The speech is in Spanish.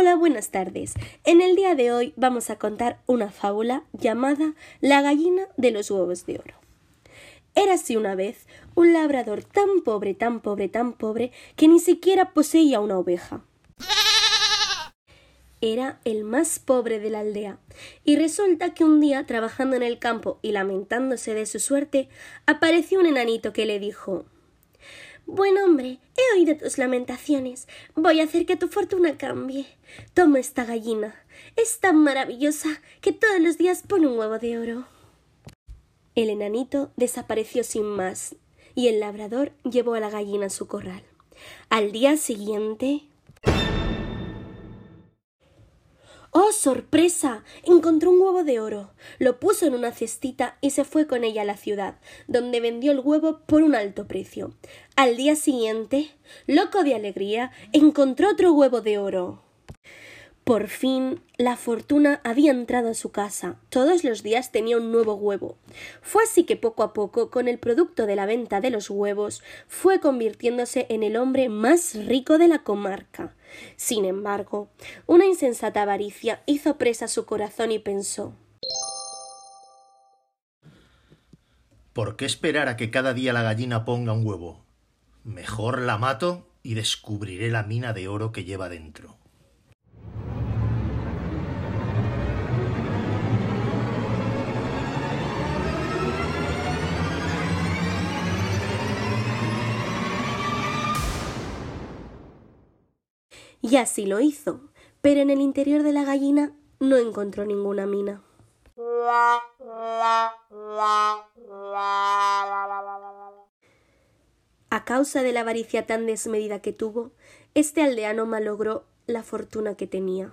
Hola, buenas tardes. En el día de hoy vamos a contar una fábula llamada La gallina de los huevos de oro. Érase una vez un labrador tan pobre, tan pobre, tan pobre, que ni siquiera poseía una oveja. Era el más pobre de la aldea, y resulta que un día, trabajando en el campo y lamentándose de su suerte, apareció un enanito que le dijo Buen hombre, he oído tus lamentaciones. Voy a hacer que tu fortuna cambie. Toma esta gallina. Es tan maravillosa que todos los días pone un huevo de oro. El enanito desapareció sin más, y el labrador llevó a la gallina a su corral. Al día siguiente. ¡Oh, sorpresa! Encontró un huevo de oro. Lo puso en una cestita y se fue con ella a la ciudad, donde vendió el huevo por un alto precio. Al día siguiente, loco de alegría, encontró otro huevo de oro. Por fin la fortuna había entrado a su casa. Todos los días tenía un nuevo huevo. Fue así que poco a poco, con el producto de la venta de los huevos, fue convirtiéndose en el hombre más rico de la comarca. Sin embargo, una insensata avaricia hizo presa su corazón y pensó ¿Por qué esperar a que cada día la gallina ponga un huevo? Mejor la mato y descubriré la mina de oro que lleva dentro. Y así lo hizo, pero en el interior de la gallina no encontró ninguna mina. A causa de la avaricia tan desmedida que tuvo, este aldeano malogró la fortuna que tenía.